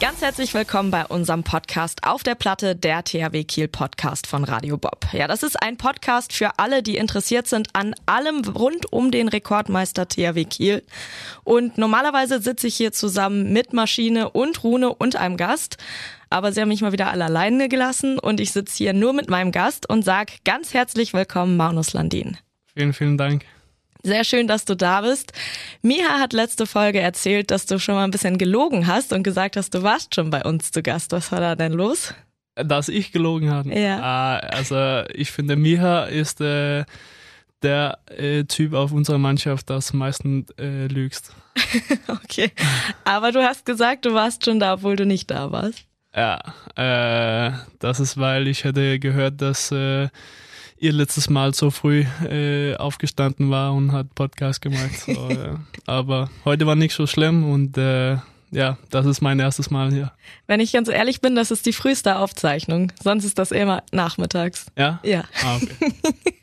Ganz herzlich willkommen bei unserem Podcast auf der Platte, der THW Kiel Podcast von Radio Bob. Ja, das ist ein Podcast für alle, die interessiert sind an allem rund um den Rekordmeister THW Kiel. Und normalerweise sitze ich hier zusammen mit Maschine und Rune und einem Gast. Aber sie haben mich mal wieder alle alleine gelassen und ich sitze hier nur mit meinem Gast und sage ganz herzlich willkommen, Magnus Landin. Vielen, vielen Dank. Sehr schön, dass du da bist. Miha hat letzte Folge erzählt, dass du schon mal ein bisschen gelogen hast und gesagt hast, du warst schon bei uns zu Gast. Was war da denn los? Dass ich gelogen habe. Ja. Äh, also ich finde, Miha ist äh, der äh, Typ auf unserer Mannschaft, das meistens äh, lügst. okay. Aber du hast gesagt, du warst schon da, obwohl du nicht da warst. Ja, äh, das ist, weil ich hätte gehört, dass äh, ihr letztes Mal so früh äh, aufgestanden war und hat Podcast gemacht. So, äh, aber heute war nicht so schlimm und äh, ja, das ist mein erstes Mal hier. Wenn ich ganz ehrlich bin, das ist die früheste Aufzeichnung. Sonst ist das immer nachmittags. Ja? Ja. Ah, okay.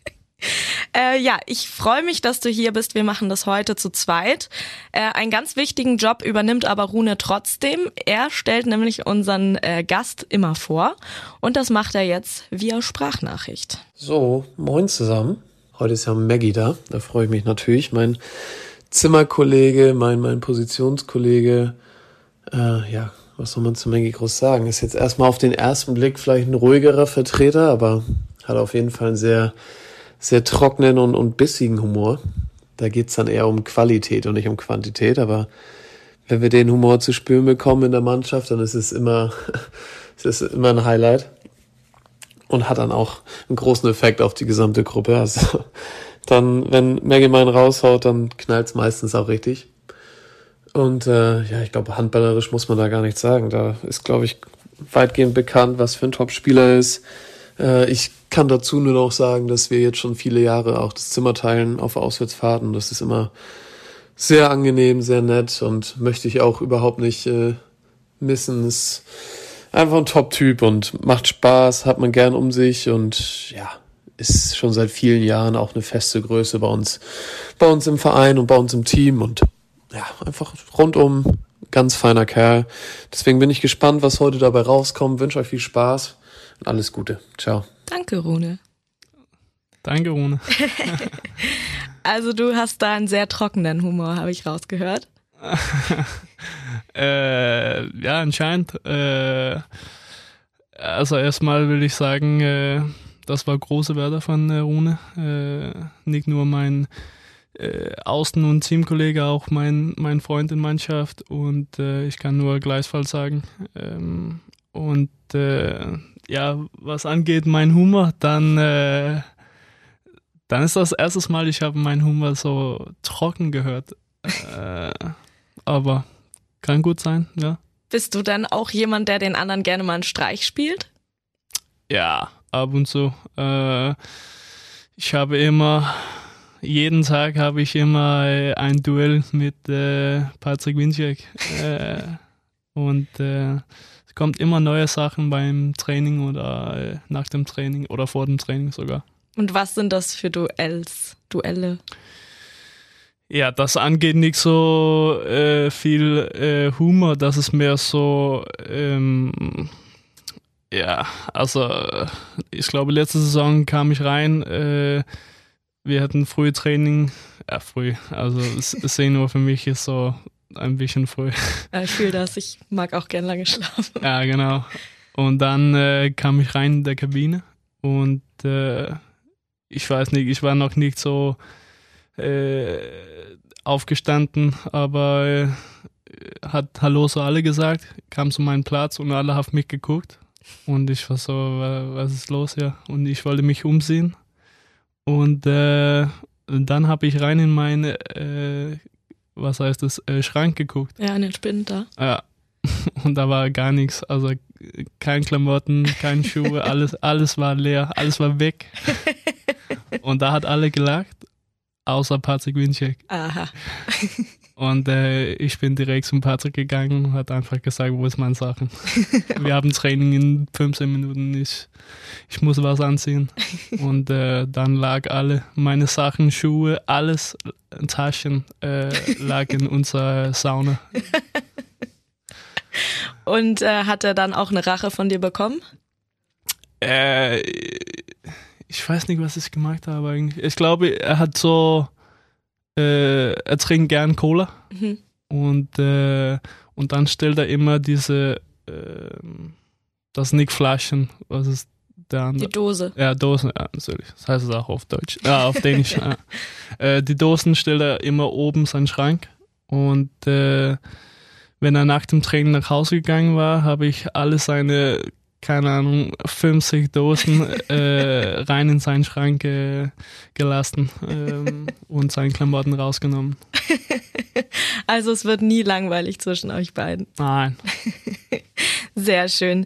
Äh, ja, ich freue mich, dass du hier bist. Wir machen das heute zu zweit. Äh, einen ganz wichtigen Job übernimmt aber Rune trotzdem. Er stellt nämlich unseren äh, Gast immer vor und das macht er jetzt via Sprachnachricht. So, moin zusammen. Heute ist ja Maggie da. Da freue ich mich natürlich. Mein Zimmerkollege, mein, mein Positionskollege. Äh, ja, was soll man zu Maggie groß sagen? Ist jetzt erstmal auf den ersten Blick vielleicht ein ruhigerer Vertreter, aber hat auf jeden Fall einen sehr sehr trockenen und, und bissigen Humor. Da geht's dann eher um Qualität und nicht um Quantität, aber wenn wir den Humor zu spüren bekommen in der Mannschaft, dann ist es immer, es ist immer ein Highlight und hat dann auch einen großen Effekt auf die gesamte Gruppe. Also dann, wenn Maggie meinen raushaut, dann knallt's meistens auch richtig. Und äh, ja, ich glaube, handballerisch muss man da gar nichts sagen. Da ist, glaube ich, weitgehend bekannt, was für ein Top-Spieler ist. Äh, ich kann dazu nur noch sagen, dass wir jetzt schon viele Jahre auch das Zimmer teilen auf Auswärtsfahrten. Das ist immer sehr angenehm, sehr nett und möchte ich auch überhaupt nicht äh, missen. Ist einfach ein Top-Typ und macht Spaß, hat man gern um sich und ja, ist schon seit vielen Jahren auch eine feste Größe bei uns, bei uns im Verein und bei uns im Team und ja, einfach rundum ganz feiner Kerl. Deswegen bin ich gespannt, was heute dabei rauskommt. Wünsche euch viel Spaß und alles Gute. Ciao. Danke, Rune. Danke, Rune. Also du hast da einen sehr trockenen Humor, habe ich rausgehört. äh, ja, anscheinend. Äh, also erstmal will ich sagen, äh, das war große Wörter von äh, Rune. Äh, nicht nur mein äh, Außen- und Teamkollege, auch mein, mein Freund in Mannschaft. Und äh, ich kann nur gleichfalls sagen. Ähm, und äh, ja, was angeht mein Humor, dann, äh, dann ist das erstes Mal, ich habe meinen Humor so trocken gehört. äh, aber kann gut sein, ja. Bist du dann auch jemand, der den anderen gerne mal einen Streich spielt? Ja, ab und zu. Äh, ich habe immer, jeden Tag habe ich immer ein Duell mit äh, Patrick Winczek. Äh, und äh, kommt immer neue Sachen beim Training oder äh, nach dem Training oder vor dem Training sogar. Und was sind das für Duells, Duelle? Ja, das angeht nicht so äh, viel äh, Humor, das ist mehr so, ähm, ja, also äh, ich glaube, letzte Saison kam ich rein, äh, wir hatten früh Training, ja früh, also 10 Uhr für mich ist so ein bisschen früh. Ja, ich fühle das, ich mag auch gern lange schlafen. Ja, genau. Und dann äh, kam ich rein in der Kabine und äh, ich weiß nicht, ich war noch nicht so äh, aufgestanden, aber äh, hat Hallo so alle gesagt, kam zu meinem Platz und alle haben mich geguckt. Und ich war so, was ist los hier? Und ich wollte mich umsehen. Und äh, dann habe ich rein in meine, äh, was heißt das, äh, Schrank geguckt. Ja, in den Spind da. Ja. Und da war gar nichts. Also kein Klamotten, kein Schuhe, alles, alles war leer, alles war weg. Und da hat alle gelacht, außer Patrick Winczek. Aha. Und äh, ich bin direkt zum Patrick gegangen und hat einfach gesagt, wo ist meine Sachen? Wir haben Training in 15 Minuten, ich, ich muss was anziehen. Und äh, dann lag alle meine Sachen, Schuhe, alles, Taschen äh, lag in unserer Sauna. Und äh, hat er dann auch eine Rache von dir bekommen? Äh, ich weiß nicht, was ich gemacht habe eigentlich. Ich glaube, er hat so äh, er trinkt gern Cola mhm. und, äh, und dann stellt er immer diese, äh, das nicht Flaschen, was ist der andere? Die Dose. Ja, Dosen, ja, natürlich. Das heißt es auch auf Deutsch, ja, auf Dänisch. ja. Äh, die Dosen stellt er immer oben in seinen Schrank und äh, wenn er nach dem Training nach Hause gegangen war, habe ich alle seine keine Ahnung, 50 Dosen äh, rein in seinen Schrank äh, gelassen ähm, und seine Klamotten rausgenommen. Also es wird nie langweilig zwischen euch beiden. Nein. Sehr schön.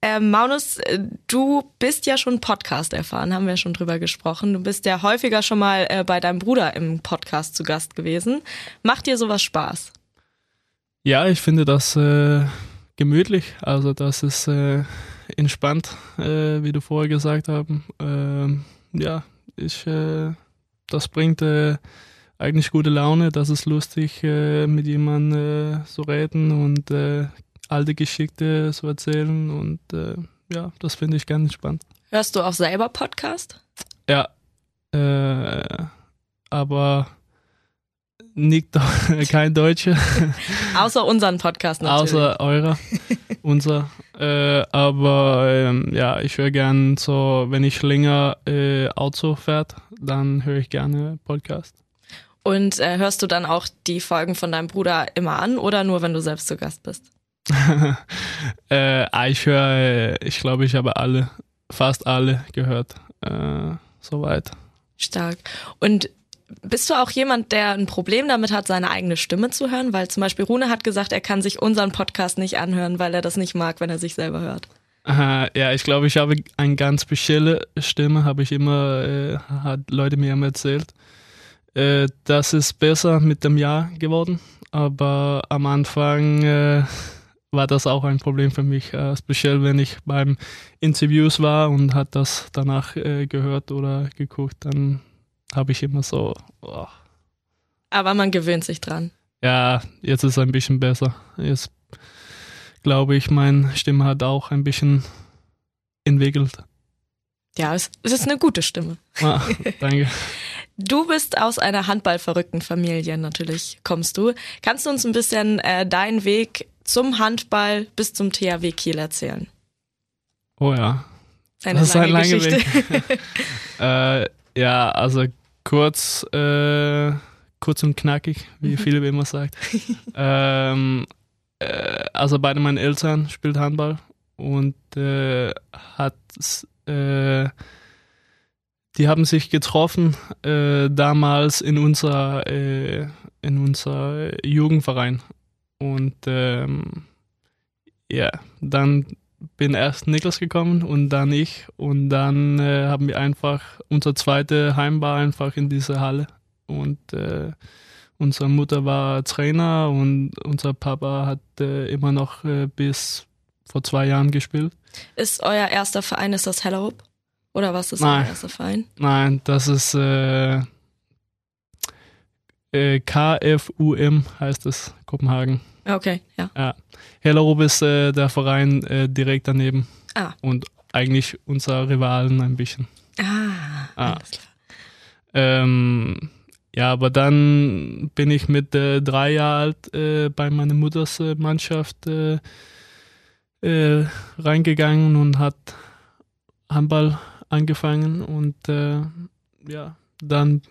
Äh, Maunus, du bist ja schon Podcast erfahren, haben wir schon drüber gesprochen. Du bist ja häufiger schon mal äh, bei deinem Bruder im Podcast zu Gast gewesen. Macht dir sowas Spaß? Ja, ich finde das äh, gemütlich. Also das ist äh, entspannt, äh, wie du vorher gesagt hast. Ähm, ja, ich, äh, das bringt äh, eigentlich gute Laune. Das ist lustig, äh, mit jemandem äh, zu reden und alte Geschichte zu erzählen. Und ja, das finde ich ganz entspannt. Hörst du auch selber Podcast? Ja, aber nicht kein Deutscher. Außer unseren Podcast natürlich. Außer eurer, unser. Äh, aber ähm, ja, ich höre gern so, wenn ich länger äh, Auto fährt, dann höre ich gerne Podcast. Und äh, hörst du dann auch die Folgen von deinem Bruder immer an oder nur, wenn du selbst zu Gast bist? äh, ich höre, ich glaube, ich habe alle, fast alle gehört. Äh, soweit. Stark. Und bist du auch jemand, der ein Problem damit hat, seine eigene Stimme zu hören? Weil zum Beispiel Rune hat gesagt, er kann sich unseren Podcast nicht anhören, weil er das nicht mag, wenn er sich selber hört. Aha, ja, ich glaube, ich habe eine ganz spezielle Stimme, habe ich immer, äh, hat Leute mir immer erzählt. Äh, das ist besser mit dem Jahr geworden, aber am Anfang äh, war das auch ein Problem für mich, äh, speziell wenn ich beim Interviews war und hat das danach äh, gehört oder geguckt, dann habe ich immer so. Oh. Aber man gewöhnt sich dran. Ja, jetzt ist es ein bisschen besser. Jetzt glaube ich, meine Stimme hat auch ein bisschen entwickelt. Ja, es, ist eine gute Stimme. Ah, danke. Du bist aus einer handballverrückten Familie, natürlich kommst du. Kannst du uns ein bisschen äh, deinen Weg zum Handball bis zum THW Kiel erzählen? Oh ja. Eine das lange ist ein langer Weg. äh, ja, also kurz, äh, kurz und knackig, wie mhm. Philipp immer sagt. ähm, äh, also beide meine Eltern spielt Handball und äh, hat äh, die haben sich getroffen äh, damals in unser äh, in unser Jugendverein und ähm, ja dann bin erst Niklas gekommen und dann ich und dann äh, haben wir einfach unser zweite Heim war einfach in dieser Halle und äh, unsere Mutter war Trainer und unser Papa hat äh, immer noch äh, bis vor zwei Jahren gespielt. Ist euer erster Verein ist das Hellerup oder was ist Nein. euer erster Verein? Nein, das ist äh, KFUM heißt es Kopenhagen. Okay, ja. ja. Hellerup ist äh, der Verein äh, direkt daneben. Ah. Und eigentlich unser Rivalen ein bisschen. Ah, ah. alles klar. Ähm, ja, aber dann bin ich mit äh, drei Jahren alt äh, bei meiner Mutters äh, Mannschaft äh, reingegangen und hat Handball angefangen und ja, dann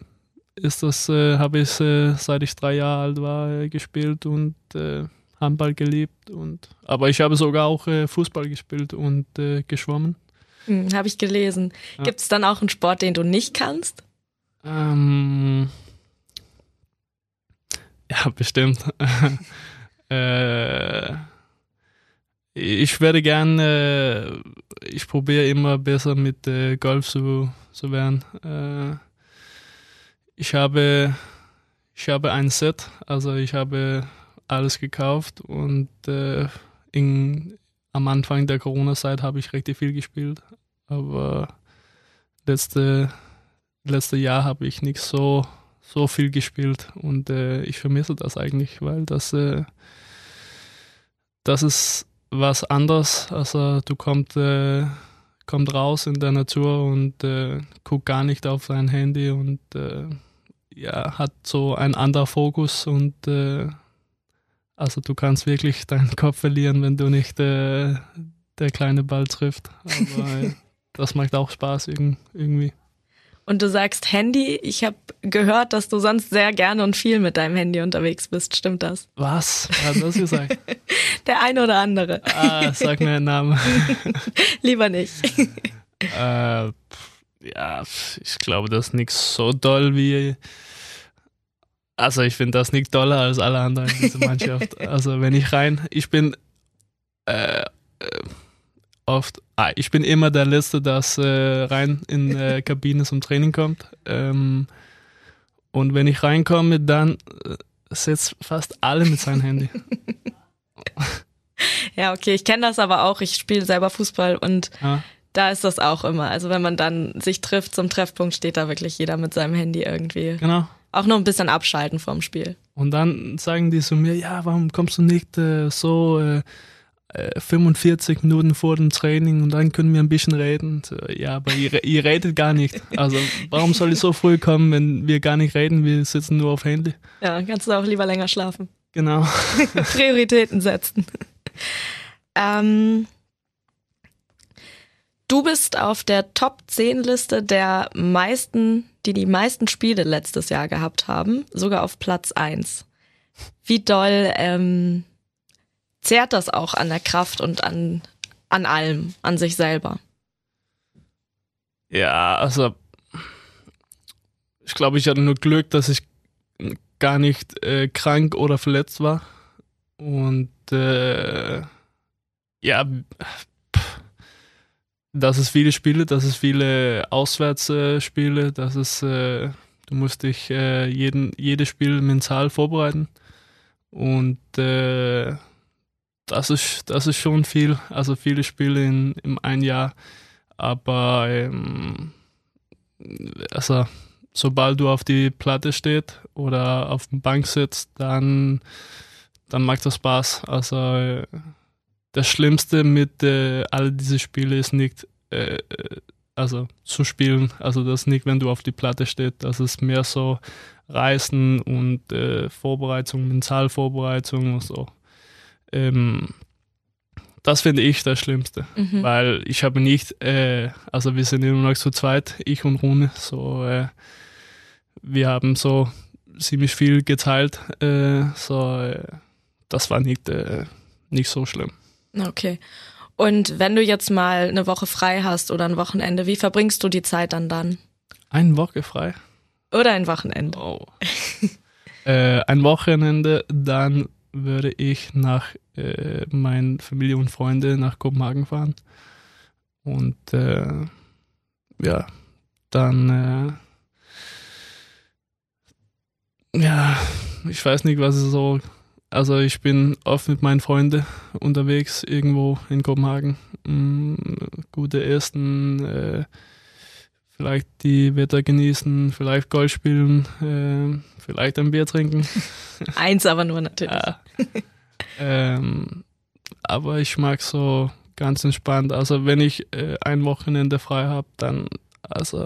ist das, äh, habe ich äh, seit ich drei Jahre alt war äh, gespielt und äh, Handball geliebt und aber ich habe sogar auch äh, Fußball gespielt und äh, geschwommen. Hm, habe ich gelesen. Ja. Gibt es dann auch einen Sport, den du nicht kannst? Ähm, ja, bestimmt. ich werde gerne, ich probiere immer besser mit Golf zu, zu werden ich habe, ich habe ein Set, also ich habe alles gekauft und äh, in, am Anfang der Corona-Zeit habe ich richtig viel gespielt, aber letzte, letzte Jahr habe ich nicht so, so viel gespielt und äh, ich vermisse das eigentlich, weil das, äh, das ist was anderes. Also du kommst, äh, kommt raus in der Natur und äh, guckt gar nicht auf sein Handy und äh, ja, hat so einen anderen Fokus und äh, also du kannst wirklich deinen Kopf verlieren, wenn du nicht äh, der kleine Ball trifft. Aber äh, das macht auch Spaß irgendwie. Und du sagst Handy. Ich habe gehört, dass du sonst sehr gerne und viel mit deinem Handy unterwegs bist. Stimmt das? Was? Wer hat das gesagt? Der eine oder andere. Ah, sag mir einen Namen. Lieber nicht. äh, ja, ich glaube, das ist nicht so doll wie. Also ich finde das nicht doller als alle anderen in dieser Mannschaft. also wenn ich rein, ich bin äh, äh oft, ah, ich bin immer der Letzte, das äh, rein in äh, Kabine zum Training kommt. Ähm, und wenn ich reinkomme, dann äh, sitzt fast alle mit seinem Handy. ja, okay, ich kenne das aber auch. Ich spiele selber Fußball und ja. da ist das auch immer. Also wenn man dann sich trifft zum Treffpunkt, steht da wirklich jeder mit seinem Handy irgendwie. Genau. Auch nur ein bisschen abschalten vorm Spiel. Und dann sagen die zu mir, ja, warum kommst du nicht äh, so äh, 45 äh, Minuten vor dem Training und dann können wir ein bisschen reden. Ja, aber ihr, ihr redet gar nicht. Also warum soll ich so früh kommen, wenn wir gar nicht reden? Wir sitzen nur auf Handy. Ja, kannst du auch lieber länger schlafen. Genau. Prioritäten setzen. Ähm, du bist auf der Top 10 Liste der meisten, die die meisten Spiele letztes Jahr gehabt haben, sogar auf Platz 1. Wie doll ähm, zehrt das auch an der Kraft und an, an allem, an sich selber. Ja, also ich glaube, ich hatte nur Glück, dass ich gar nicht äh, krank oder verletzt war. Und äh, ja, dass es viele Spiele, dass es viele Auswärtsspiele, äh, dass es, äh, du musst dich äh, jeden, jedes Spiel mental vorbereiten. Und äh, das ist, das ist schon viel, also viele Spiele in, in ein Jahr. Aber ähm, also sobald du auf die Platte stehst oder auf dem Bank sitzt, dann, dann macht das Spaß. Also das Schlimmste mit äh, all diese Spiele ist nicht äh, also zu spielen. Also das nicht, wenn du auf die Platte stehst. Das ist mehr so Reisen und äh, Vorbereitung, Mentalvorbereitung und so. Ähm, das finde ich das Schlimmste, mhm. weil ich habe nicht, äh, also wir sind immer noch zu zweit, ich und Rune, so, äh, wir haben so ziemlich viel geteilt, äh, so, äh, das war nicht, äh, nicht so schlimm. Okay. Und wenn du jetzt mal eine Woche frei hast oder ein Wochenende, wie verbringst du die Zeit dann dann? Eine Woche frei? Oder ein Wochenende? Oh. äh, ein Wochenende, dann würde ich nach äh, meinen Familie und Freunde nach Kopenhagen fahren. Und äh, ja, dann äh, ja, ich weiß nicht, was es so. Also ich bin oft mit meinen Freunden unterwegs irgendwo in Kopenhagen. Mm, gute Essen, äh, vielleicht die Wetter genießen, vielleicht Golf spielen, äh, vielleicht ein Bier trinken. Eins aber nur natürlich. Ja. ähm, aber ich mag so ganz entspannt. Also wenn ich äh, ein Wochenende frei habe, dann also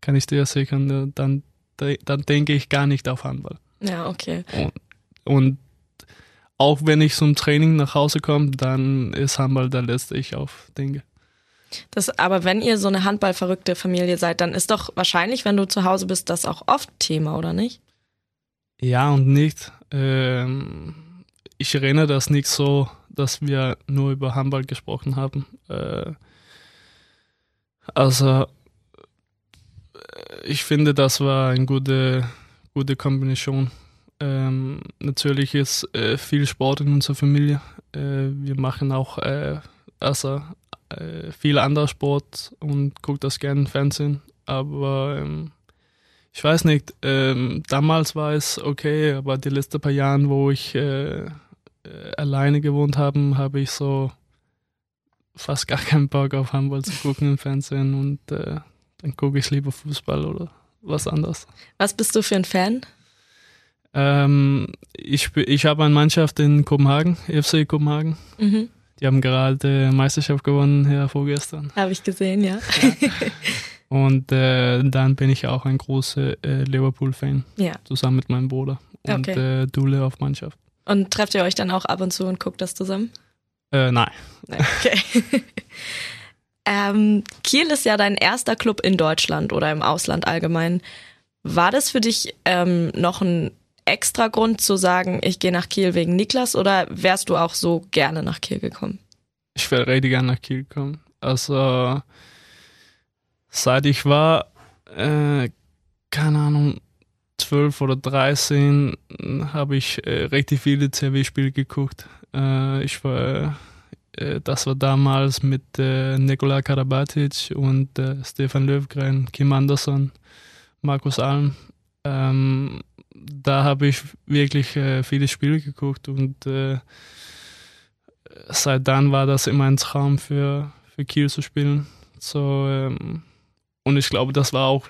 kann ich dir sichern, dann, dann denke ich gar nicht auf Handball. Ja, okay. Und, und auch wenn ich zum Training nach Hause komme, dann ist Handball der letzte ich auf denke. Das, aber wenn ihr so eine handballverrückte Familie seid, dann ist doch wahrscheinlich, wenn du zu Hause bist, das auch oft Thema, oder nicht? Ja und nicht. Ähm, ich erinnere das nicht so, dass wir nur über Handball gesprochen haben. Äh, also äh, ich finde, das war eine gute, gute Kombination. Ähm, natürlich ist äh, viel Sport in unserer Familie. Äh, wir machen auch äh, also äh, viel anderer Sport und guckt das gerne im Fernsehen. Aber ähm, ich weiß nicht, ähm, damals war es okay, aber die letzten paar Jahre, wo ich äh, äh, alleine gewohnt habe, habe ich so fast gar keinen Bock auf Handball zu gucken im Fernsehen und dann gucke ich lieber Fußball oder was anderes. Was bist du für ein Fan? Ähm, ich ich habe eine Mannschaft in Kopenhagen, FC Kopenhagen. Mhm. Die haben gerade Meisterschaft gewonnen, ja, vorgestern. Habe ich gesehen, ja. ja. Und äh, dann bin ich auch ein großer äh, Liverpool-Fan. Ja. Zusammen mit meinem Bruder. Und okay. äh, Dule auf Mannschaft. Und trefft ihr euch dann auch ab und zu und guckt das zusammen? Äh, nein. Okay. ähm, Kiel ist ja dein erster Club in Deutschland oder im Ausland allgemein. War das für dich ähm, noch ein extra Grund zu sagen, ich gehe nach Kiel wegen Niklas oder wärst du auch so gerne nach Kiel gekommen? Ich wäre richtig gerne nach Kiel gekommen. Also seit ich war, äh, keine Ahnung, 12 oder 13 habe ich äh, richtig viele CW-Spiele geguckt. Äh, ich war, äh, das war damals mit äh, Nikola Karabatic und äh, Stefan Löwgren, Kim Andersson, Markus Alm. Ähm, da habe ich wirklich äh, viele Spiele geguckt und äh, seit dann war das immer ein Traum für, für Kiel zu spielen. So, ähm, und ich glaube, das war auch,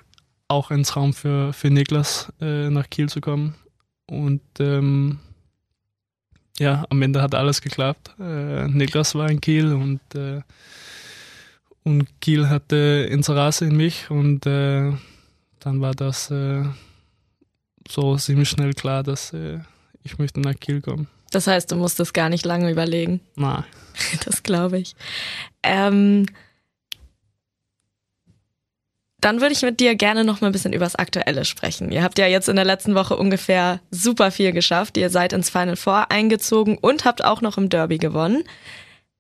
auch ein Traum für, für Niklas, äh, nach Kiel zu kommen. Und ähm, ja, am Ende hat alles geklappt. Äh, Niklas war in Kiel und, äh, und Kiel hatte Interesse in mich und äh, dann war das so ziemlich schnell klar, dass äh, ich möchte nach Kiel kommen. Das heißt, du musstest gar nicht lange überlegen. Nein. Das glaube ich. Ähm, dann würde ich mit dir gerne noch mal ein bisschen übers Aktuelle sprechen. Ihr habt ja jetzt in der letzten Woche ungefähr super viel geschafft. Ihr seid ins Final Four eingezogen und habt auch noch im Derby gewonnen.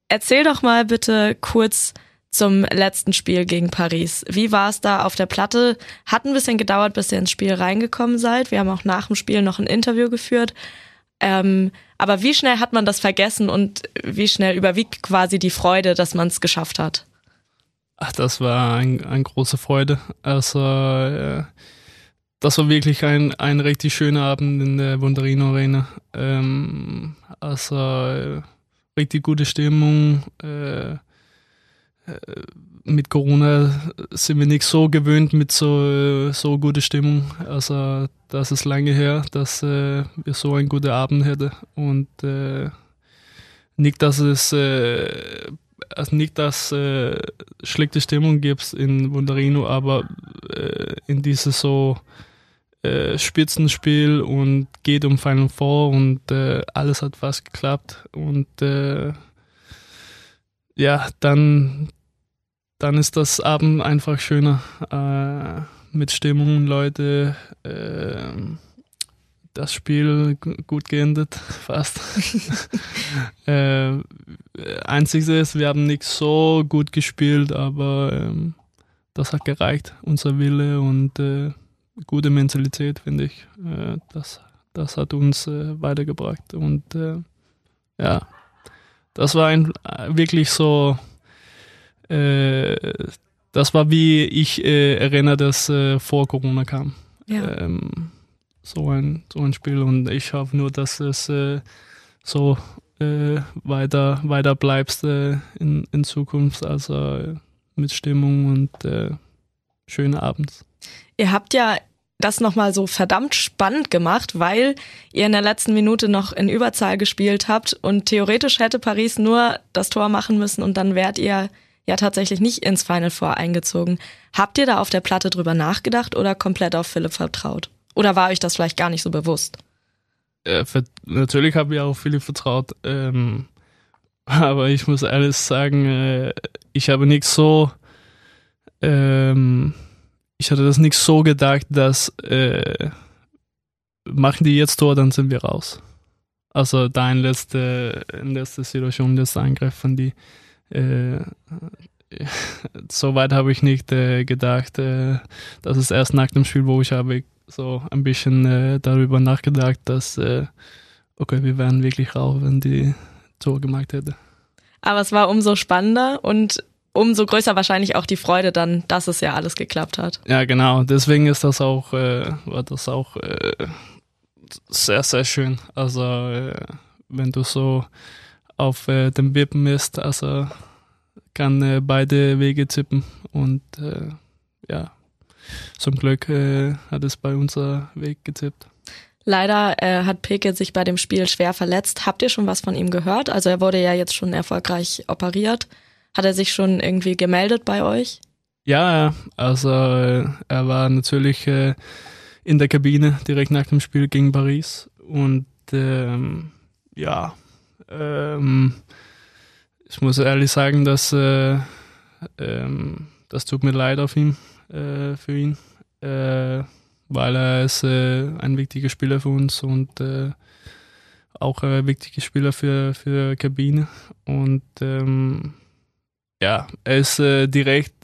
Erzähl doch mal bitte kurz, zum letzten Spiel gegen Paris. Wie war es da auf der Platte? Hat ein bisschen gedauert, bis ihr ins Spiel reingekommen seid. Wir haben auch nach dem Spiel noch ein Interview geführt. Ähm, aber wie schnell hat man das vergessen und wie schnell überwiegt quasi die Freude, dass man es geschafft hat? Ach, das war ein, eine große Freude. Also, äh, das war wirklich ein, ein richtig schöner Abend in der Wunderino Arena. Ähm, also, äh, richtig gute Stimmung. Äh, mit Corona sind wir nicht so gewöhnt mit so, so gute Stimmung. Also das ist lange her, dass äh, wir so einen guten Abend hätten. Und äh, nicht, dass es äh, also nicht, dass äh, schlechte Stimmung gibt in Wunderino, aber äh, in dieses so äh, Spitzenspiel und geht um Final Four und äh, alles hat fast geklappt. Und äh, ja, dann dann ist das Abend einfach schöner. Äh, mit Stimmung, Leute, äh, das Spiel gut geendet, fast. äh, Einzige ist, wir haben nicht so gut gespielt, aber ähm, das hat gereicht. Unser Wille und äh, gute Mentalität, finde ich. Äh, das, das hat uns äh, weitergebracht. Und äh, ja, das war ein, wirklich so äh, das war wie ich äh, erinnere, dass äh, vor Corona kam. Ja. Ähm, so ein so ein Spiel und ich hoffe nur, dass es äh, so äh, weiter weiter bleibst in, in Zukunft, also mit Stimmung und äh, schöne Abends. Ihr habt ja das nochmal so verdammt spannend gemacht, weil ihr in der letzten Minute noch in Überzahl gespielt habt und theoretisch hätte Paris nur das Tor machen müssen und dann wärt ihr ja tatsächlich nicht ins Final Four eingezogen. Habt ihr da auf der Platte drüber nachgedacht oder komplett auf Philipp vertraut? Oder war euch das vielleicht gar nicht so bewusst? Äh, natürlich habe ich auf Philipp vertraut, ähm, aber ich muss ehrlich sagen, äh, ich habe nicht so, ähm, ich hatte das nicht so gedacht, dass äh, machen die jetzt Tor, dann sind wir raus. Also da in letzter in letzte Situation, letzter Angriff von die äh, so weit habe ich nicht äh, gedacht. Äh, das ist erst nach dem Spiel, wo ich habe so ein bisschen äh, darüber nachgedacht, dass äh, okay, wir wären wirklich raus, wenn die Tor gemacht hätte. Aber es war umso spannender und umso größer wahrscheinlich auch die Freude dann, dass es ja alles geklappt hat. Ja, genau. Deswegen ist das auch, äh, war das auch äh, sehr, sehr schön. Also, wenn du so auf äh, dem Wippen ist, also kann äh, beide Wege tippen und äh, ja, zum Glück äh, hat es bei unser Weg getippt. Leider äh, hat Peke sich bei dem Spiel schwer verletzt. Habt ihr schon was von ihm gehört? Also er wurde ja jetzt schon erfolgreich operiert. Hat er sich schon irgendwie gemeldet bei euch? Ja, also äh, er war natürlich äh, in der Kabine direkt nach dem Spiel gegen Paris und ähm, ja, ähm, ich muss ehrlich sagen, dass äh, ähm, das tut mir leid auf ihn, äh, für ihn, äh, weil er ist äh, ein wichtiger Spieler für uns und äh, auch ein wichtiger Spieler für, für Kabine. Und ähm, ja, er ist äh, direkt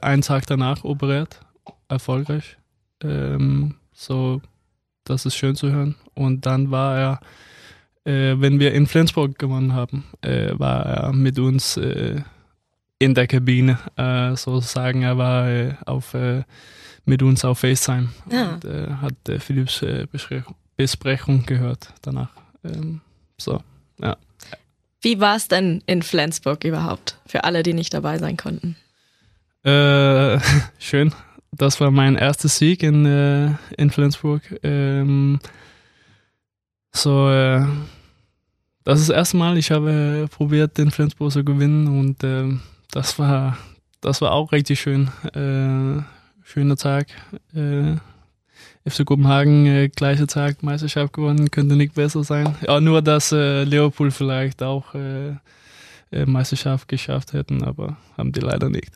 einen Tag danach operiert, erfolgreich. Ähm, so, das ist schön zu hören. Und dann war er äh, wenn wir in Flensburg gewonnen haben, äh, war er mit uns äh, in der Kabine, äh, sozusagen. Er war äh, auf, äh, mit uns auf FaceTime Ja. und hat Philipps Besprechung gehört danach. Ähm, so, ja. Wie war es denn in Flensburg überhaupt, für alle, die nicht dabei sein konnten? schön. Das war mein erster Sieg in, in Flensburg. Ähm, so, das ist das erste Mal, ich habe probiert, den Flensburg zu gewinnen und äh, das war das war auch richtig schön. Äh, schöner Tag. Äh, FC Kopenhagen, äh, gleicher Tag, Meisterschaft gewonnen, könnte nicht besser sein. Ja, nur, dass äh, Leopold vielleicht auch äh, äh, Meisterschaft geschafft hätten, aber haben die leider nicht.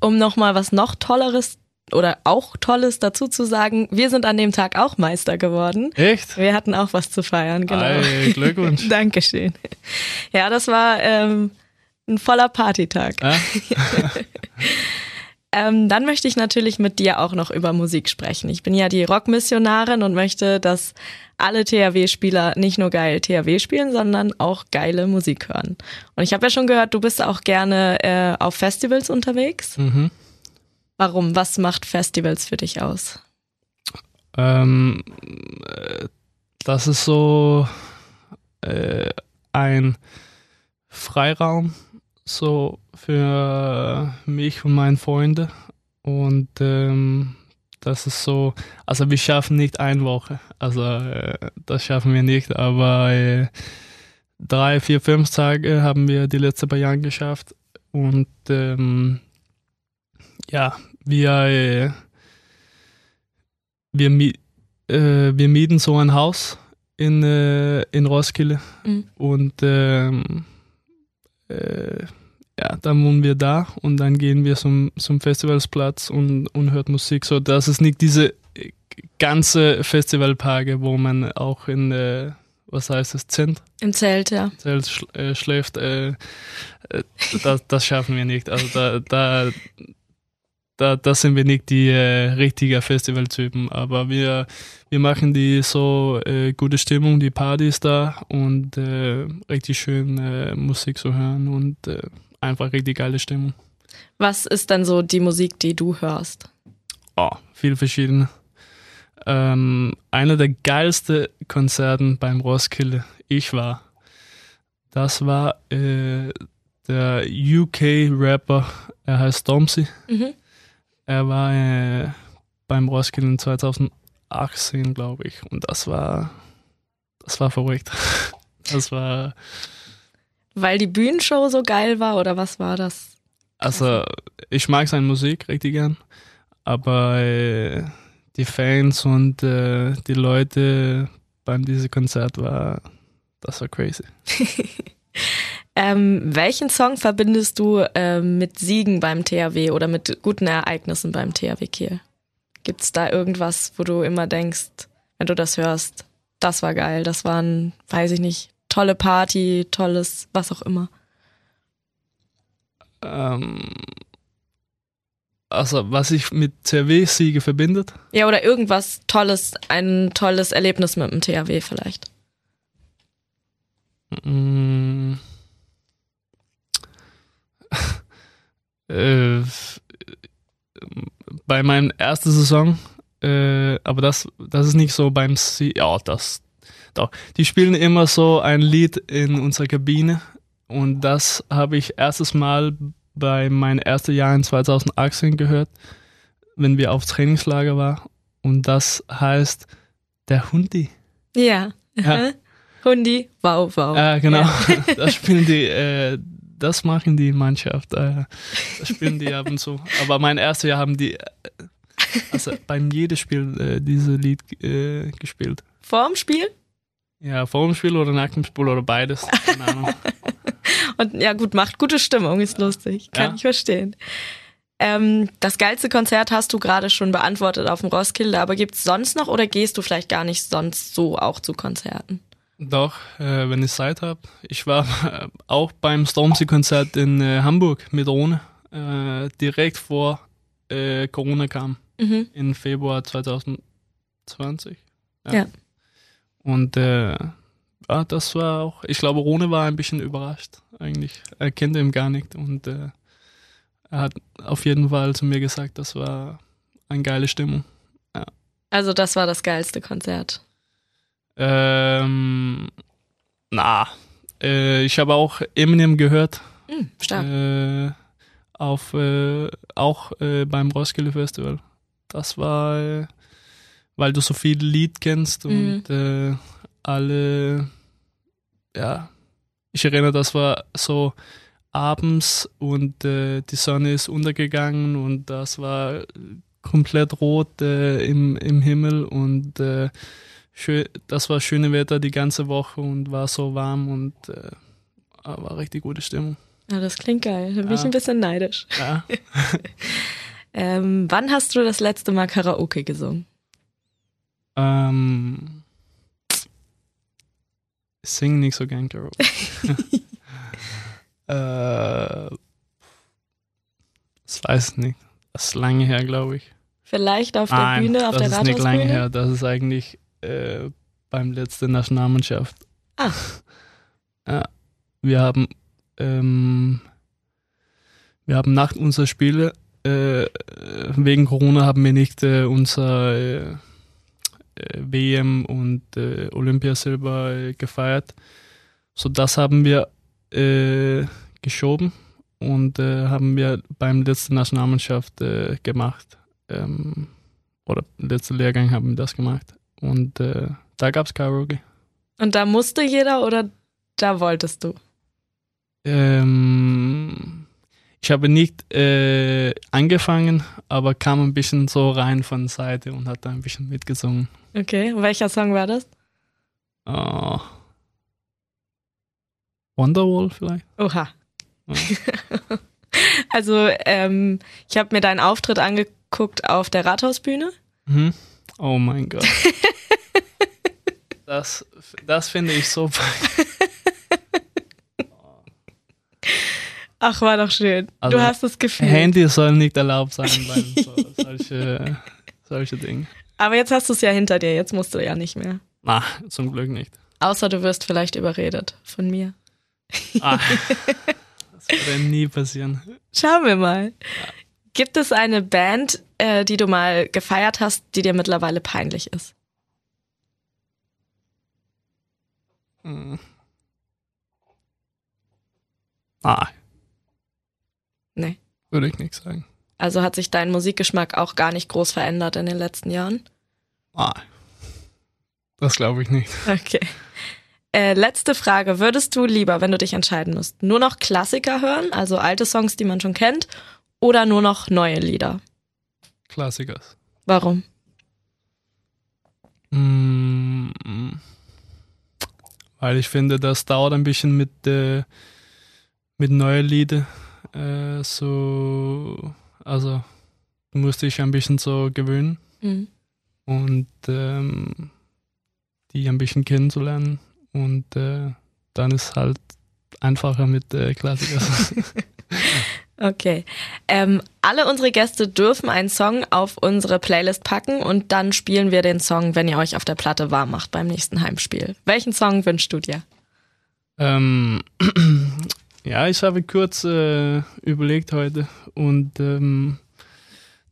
Um nochmal was noch Tolleres oder auch Tolles dazu zu sagen, wir sind an dem Tag auch Meister geworden. Echt? Wir hatten auch was zu feiern, genau. Ei, Glückwunsch. Dankeschön. Ja, das war ähm, ein voller Partytag. Ah? ähm, dann möchte ich natürlich mit dir auch noch über Musik sprechen. Ich bin ja die Rockmissionarin und möchte, dass alle THW-Spieler nicht nur geil THW spielen, sondern auch geile Musik hören. Und ich habe ja schon gehört, du bist auch gerne äh, auf Festivals unterwegs. Mhm. Warum? Was macht Festivals für dich aus? Ähm, das ist so äh, ein Freiraum so für mich und meine Freunde und ähm, das ist so, also wir schaffen nicht eine Woche, also äh, das schaffen wir nicht, aber äh, drei, vier, fünf Tage haben wir die letzten paar Jahre geschafft und ähm, ja, wir, wir, äh, wir mieten so ein Haus in, äh, in Roskilde Mhm. und ähm, äh, ja, dann wohnen wir da und dann gehen wir zum, zum Festivalsplatz und, und hört Musik. So, das ist nicht diese äh, ganze Festivalparke, wo man auch in, äh, was heißt es, Zent? Im Zelt, ja. Zelt schl äh, schläft. Äh, das, das schaffen wir nicht. Also da, da, da, da sind wir nicht die äh, richtigen Festivaltypen, aber wir, wir machen die so äh, gute Stimmung, die Party ist da und äh, richtig schön äh, Musik zu hören und äh, einfach richtig geile Stimmung. Was ist dann so die Musik, die du hörst? Oh, viel verschiedene. Ähm, einer der geilsten Konzerten beim Roskilde, ich war, das war äh, der UK-Rapper, er heißt Stormzy. Mhm. Er war äh, beim Roskilde in 2018, glaube ich. Und das war, das war verrückt. Das war. Weil die Bühnenshow so geil war oder was war das? Also, ich mag seine Musik richtig gern. Aber äh, die Fans und äh, die Leute beim diesem Konzert war, das war crazy. Ähm, welchen Song verbindest du ähm, mit Siegen beim THW oder mit guten Ereignissen beim THW Kiel? Gibt es da irgendwas, wo du immer denkst, wenn du das hörst, das war geil, das war ein, weiß ich nicht, tolle Party, tolles, was auch immer? Ähm, also, was ich mit THW-Siege verbindet? Ja, oder irgendwas Tolles, ein tolles Erlebnis mit dem THW vielleicht. Äh, bei meinem ersten Saison, äh, aber das, das ist nicht so beim Sie. Ja, das. Doch. Die spielen immer so ein Lied in unserer Kabine und das habe ich erstes Mal bei meinem ersten Jahr in 2018 gehört, wenn wir auf Trainingslager waren. Und das heißt der Hundi. Ja. ja. Hundi, wow, wow. Äh, genau. Ja, genau. das spielen die. Äh, das machen die Mannschaft. Äh, das spielen die ab und zu. Aber mein erstes Jahr haben die, äh, also beim jedem Spiel äh, dieses Lied äh, gespielt. Vor dem Spiel? Ja, vor dem Spiel oder nach dem Spiel oder beides. Keine Ahnung. und ja, gut, macht gute Stimmung, ist lustig. Kann ja. ich verstehen. Ähm, das geilste Konzert hast du gerade schon beantwortet auf dem Roskilde, aber gibt es sonst noch oder gehst du vielleicht gar nicht sonst so auch zu Konzerten? Doch, äh, wenn ich Zeit habe. Ich war äh, auch beim Stormzy-Konzert in äh, Hamburg mit Rone, äh, direkt vor äh, Corona kam, mhm. im Februar 2020. Ja. ja. Und äh, ja, das war auch, ich glaube, Rone war ein bisschen überrascht eigentlich. Er kennt ihn gar nicht und er hat auf jeden Fall zu mir gesagt, das war eine geile Stimmung. Ja. Also das war das geilste Konzert. Ähm, na, äh, ich habe auch Eminem gehört. Mhm, stark. Äh, auf, äh, auch äh, beim Roskilde Festival. Das war, äh, weil du so viel Lied kennst mhm. und äh, alle, ja, ich erinnere, das war so abends und die Sonne ist untergegangen und das war komplett rot im, im Himmel und schön, das war schöne Wetter die ganze Woche und war so warm und äh, war richtig gute Stimmung. Ja, das klingt geil. Da bin ja. ich ein bisschen neidisch. Ja. ähm, wann hast du das letzte Mal Karaoke gesungen? Ähm, ich singe nicht so gern Karaoke. äh, das weiß ich nicht. Das ist lange her, glaube ich. Vielleicht auf der Nein, Bühne, auf der Rathausbühne? Das ist nicht lange her. Das ist eigentlich äh, beim letzten Nationalmannschaft. Ah. Ja, wir haben ähm, wir haben nach unserer Spiele äh, wegen Corona haben wir nicht äh, unser äh, äh WM und äh, Olympiasilber äh, gefeiert. So das haben wir geschoben und haben wir beim letzten Nationalmannschaft gemacht. Ähm, oder letzten Lehrgang haben wir das gemacht. Und äh, da gab es Karaoke. Und da musste jeder oder da wolltest du? Ähm, ich habe nicht äh, angefangen, aber kam ein bisschen so rein von der Seite und hat da ein bisschen mitgesungen. Okay, welcher Song war das? Oh. Wonderwall vielleicht. Oha. Ja. also ähm, ich habe mir deinen Auftritt angeguckt auf der Rathausbühne. Mhm. Oh mein Gott. das, das finde ich so. Ach, war doch schön. Also, du hast das Gefühl. Handy soll nicht erlaubt sein beim so, solche, solche Dinge. Aber jetzt hast du es ja hinter dir, jetzt musst du ja nicht mehr. Na, zum Glück nicht. Außer du wirst vielleicht überredet von mir. Ah, das würde nie passieren. Schauen wir mal. Ja. Gibt es eine Band, äh, die du mal gefeiert hast, die dir mittlerweile peinlich ist? Hm. Ah. Nee. Würde ich nicht sagen. Also hat sich dein Musikgeschmack auch gar nicht groß verändert in den letzten Jahren? Ah. Das glaube ich nicht. Okay. Äh, letzte Frage. Würdest du lieber, wenn du dich entscheiden musst, nur noch Klassiker hören, also alte Songs, die man schon kennt, oder nur noch neue Lieder? Klassikers. Warum? Mm, weil ich finde, das dauert ein bisschen mit, äh, mit neuen Liedern. Äh, so, also musste ich ein bisschen so gewöhnen mhm. und ähm, die ein bisschen kennenzulernen. Und äh, dann ist halt einfacher mit äh, Klassikers. Okay. Ähm, alle unsere Gäste dürfen einen Song auf unsere Playlist packen und dann spielen wir den Song, wenn ihr euch auf der Platte warm macht beim nächsten Heimspiel. Welchen Song wünschst du dir? Ähm, ja, ich habe kurz äh, überlegt heute und ähm,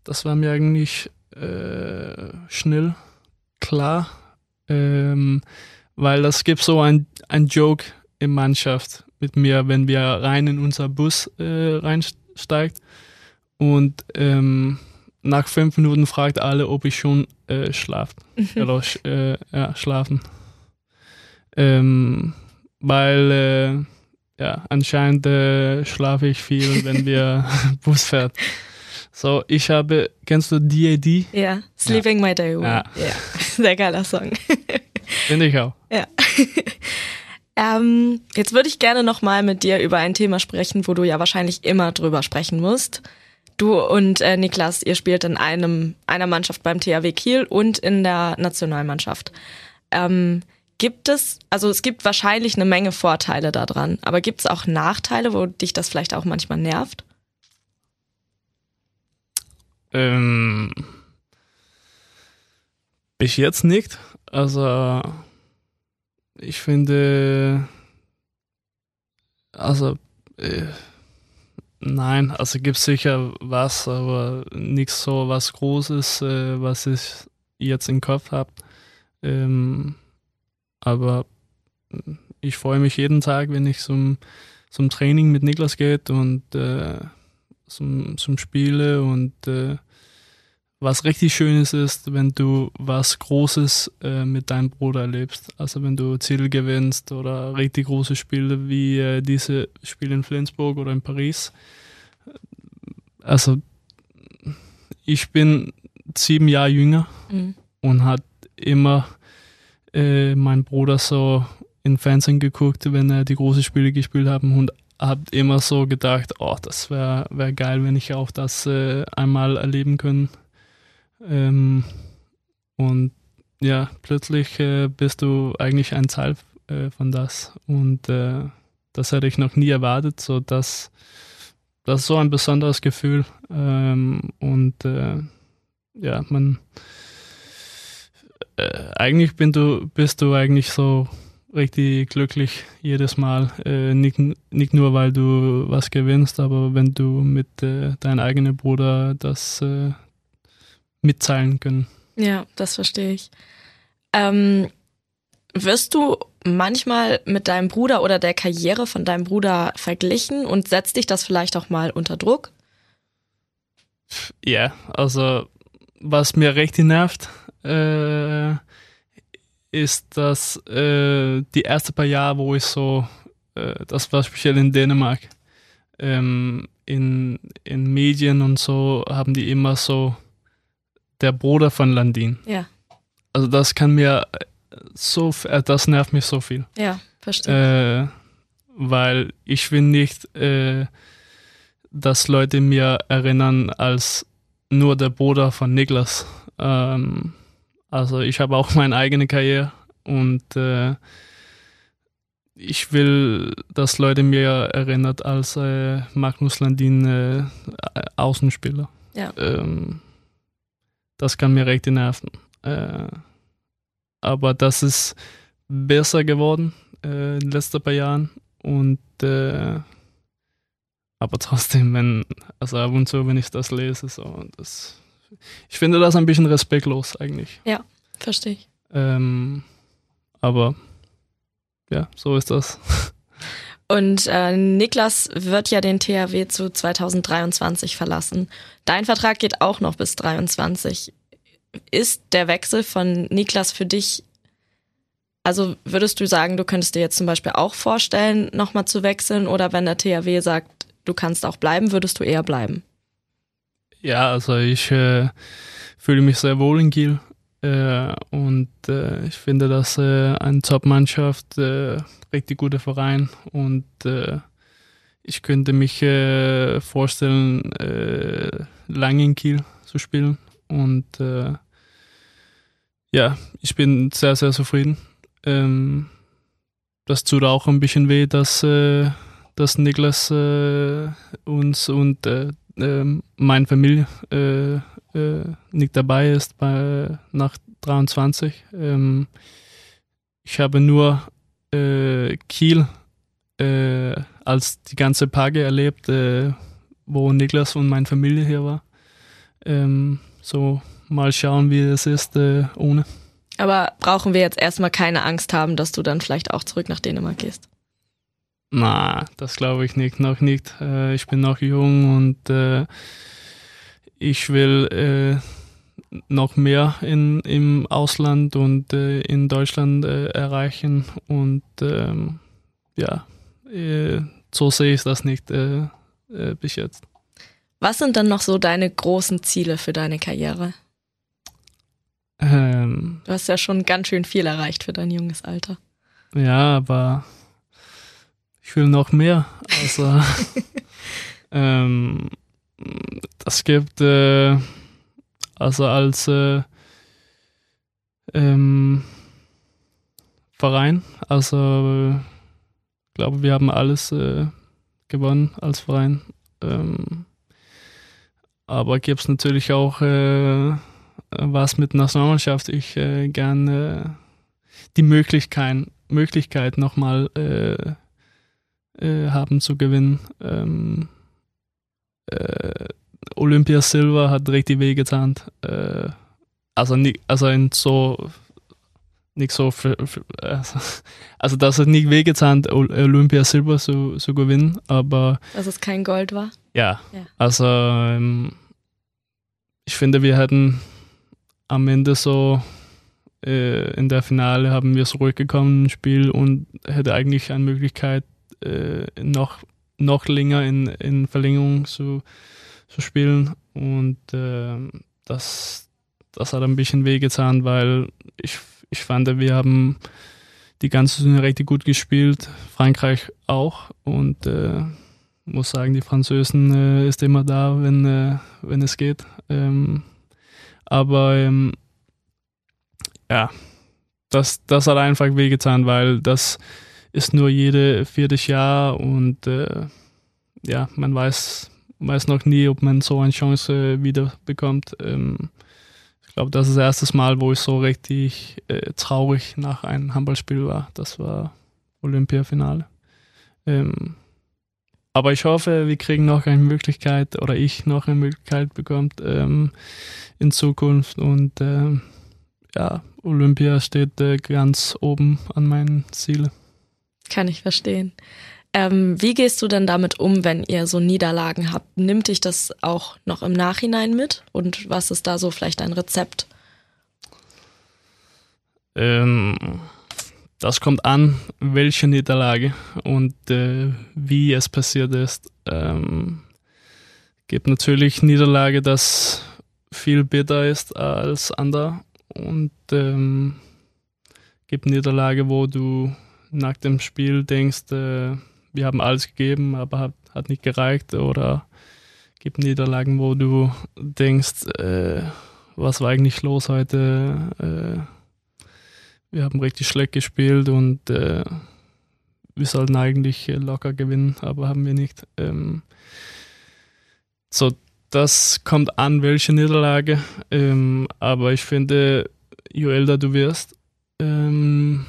das war mir eigentlich äh, schnell klar, ähm, weil das gibt so ein, ein Joke in Mannschaft mit mir, wenn wir rein in unser Bus äh, reinsteigt und ähm, nach fünf Minuten fragt alle, ob ich schon äh, schlaft. Oder äh, ja, schlafen. Ähm, weil äh, ja, anscheinend äh, schlafe ich viel, wenn wir Bus fährt. So, ich habe, kennst du D.A.D.? Ja, Sleeping My Day Away. Ja. Ja. Sehr geiler Song. Finde ich auch. Ja. Ähm, jetzt würde ich gerne nochmal mit dir über ein Thema sprechen, wo du ja wahrscheinlich immer drüber sprechen musst. Du und äh, Niklas, ihr spielt in einem einer Mannschaft beim THW Kiel und in der Nationalmannschaft. Ähm, gibt es, also es gibt wahrscheinlich eine Menge Vorteile daran, aber gibt es auch Nachteile, wo dich das vielleicht auch manchmal nervt? Ähm, bis jetzt nicht. Also ich finde, also äh, nein, also gibt sicher was, aber nichts so was Großes, äh, was ich jetzt im Kopf habe. Ähm, aber ich freue mich jeden Tag, wenn ich zum, zum Training mit Niklas geht und äh, zum, zum Spiele und äh, was richtig Schönes ist, wenn du was Großes äh, mit deinem Bruder erlebst. Also wenn du Ziel gewinnst oder richtig große Spiele wie äh, diese Spiele in Flensburg oder in Paris. Also ich bin sieben Jahre jünger Mhm. und hat immer äh, mein Bruder so in Fernsehen geguckt, wenn er die großen Spiele gespielt haben und hat immer so gedacht, oh, das wäre wär geil, wenn ich auch das äh, einmal erleben können. Ähm, und ja, plötzlich äh, bist du eigentlich ein Teil äh, von das und äh, das hätte ich noch nie erwartet, so dass das ist so ein besonderes Gefühl ähm, und äh, ja, man äh, eigentlich bin du, bist du eigentlich so richtig glücklich jedes Mal. Äh, nicht, nicht nur, weil du was gewinnst, aber wenn du mit äh, deinem eigenen Bruder das äh, mitteilen können. Ja, das verstehe ich. Ähm, wirst du manchmal mit deinem Bruder oder der Karriere von deinem Bruder verglichen und setzt dich das vielleicht auch mal unter Druck? Ja, also was mir richtig nervt, äh, ist, dass äh, die ersten paar Jahre, wo ich so, äh, das war speziell in Dänemark, ähm, in, in Medien und so haben die immer so der Bruder von Landin. Ja, Also das kann mir so, äh, das nervt mich so viel. ja, verstehe. Äh, weil ich will nicht, äh, dass Leute mir erinnern als nur der Bruder von Niklas. Ähm, also ich habe auch meine eigene Karriere und äh, ich will, dass Leute mir erinnert als äh, Magnus Landin äh, Außenspieler. Ja. Ähm, das kann mir richtig nerven. Äh, aber das ist besser geworden äh, in den letzten paar Jahren und äh, aber trotzdem, wenn, also ab und zu, wenn ich das lese, so, das, ich finde das ein bisschen respektlos eigentlich. Verstehe ich. Ähm, aber ja, so ist das. Und äh, Niklas wird ja den THW zu 2023 verlassen. Dein Vertrag geht auch noch bis 23. Ist der Wechsel von Niklas für dich, also würdest du sagen, du könntest dir jetzt zum Beispiel auch vorstellen, nochmal zu wechseln? Oder wenn der THW sagt, du kannst auch bleiben, würdest du eher bleiben? Ja, also ich äh, fühle mich sehr wohl in Kiel und äh, ich finde, dass äh, eine Top-Mannschaft, äh, richtig guter Verein und äh, ich könnte mich äh, vorstellen, äh, lange in Kiel zu spielen und äh, ja, ich bin sehr, sehr zufrieden. Ähm, das tut auch ein bisschen weh, dass, äh, dass Niklas äh, uns und äh, äh, meine Familie äh, nicht dabei ist bei, nach 23. Ähm, ich habe nur äh, Kiel äh, als die ganze Tage erlebt, äh, wo Niklas und meine Familie hier war. ähm, so mal schauen, wie es ist äh, ohne. Aber brauchen wir jetzt erstmal keine Angst haben, dass du dann vielleicht auch zurück nach Dänemark gehst? Na, das glaube ich nicht, noch nicht. Äh, ich bin noch jung und ich will äh, noch mehr in, im Ausland und äh, in Deutschland äh, erreichen und ähm, ja, äh, so sehe ich das nicht bis jetzt. Was sind dann noch so deine großen Ziele für deine Karriere? Ähm, du hast ja schon ganz schön viel erreicht für dein junges Alter. Ja, aber ich will noch mehr. Also, ähm, das gibt äh, also als äh, ähm, Verein, also ich glaube, wir haben alles äh, gewonnen als Verein. Ähm, aber gibt es natürlich auch äh, was mit Nationalmannschaft ich äh, gerne die Möglichkeit, Möglichkeit nochmal äh, äh, haben zu gewinnen. Ähm, äh, Olympia Silver hat richtig wehgetan. Äh, also, nicht, also in so nicht so also, also das hat nicht wehgetan, Olympia Silber zu, zu gewinnen, aber dass es kein Gold war. Ja, ja. also ähm, ich finde, wir hätten am Ende so äh, in der Finale haben wir zurückgekommen im Spiel und hätte eigentlich eine Möglichkeit, äh, noch, noch länger in, in Verlängerung zu, zu spielen. Und äh, das, das hat ein bisschen wehgetan, weil ich, ich fand, wir haben die ganze Saison richtig gut gespielt, Frankreich auch. Und äh, muss sagen, die Französen äh, ist immer da, wenn, äh, wenn es geht. Ähm, aber ähm, ja, das, das hat einfach wehgetan, weil das ist nur jede viertes Jahr und äh, ja, man weiß, weiß noch nie, ob man so eine Chance wieder bekommt. Ähm, ich glaube, das ist das erste Mal, wo ich so richtig äh, traurig nach einem Handballspiel war. Das war Olympiafinale. Ähm, aber ich hoffe, wir kriegen noch eine Möglichkeit oder ich noch eine Möglichkeit bekommt ähm, in Zukunft. Und äh, ja, Olympia steht äh, ganz oben an meinen Zielen. Kann ich verstehen. Ähm, wie gehst du denn damit um, wenn ihr so Niederlagen habt? Nimmt dich das auch noch im Nachhinein mit? Und was ist da so vielleicht ein Rezept? Ähm, das kommt an, welche Niederlage und äh, wie es passiert ist. Ähm, gibt natürlich Niederlage, das viel bitter ist als andere und ähm, gibt Niederlage, wo du nach dem Spiel denkst, äh, wir haben alles gegeben, aber hat, hat nicht gereicht oder gibt Niederlagen, wo du denkst, äh, was war eigentlich los heute? Äh, wir haben richtig schlecht gespielt und äh, wir sollten eigentlich locker gewinnen, aber haben wir nicht. Ähm, so, das kommt an, welche Niederlage. Ähm, aber ich finde, je älter du wirst, ähm,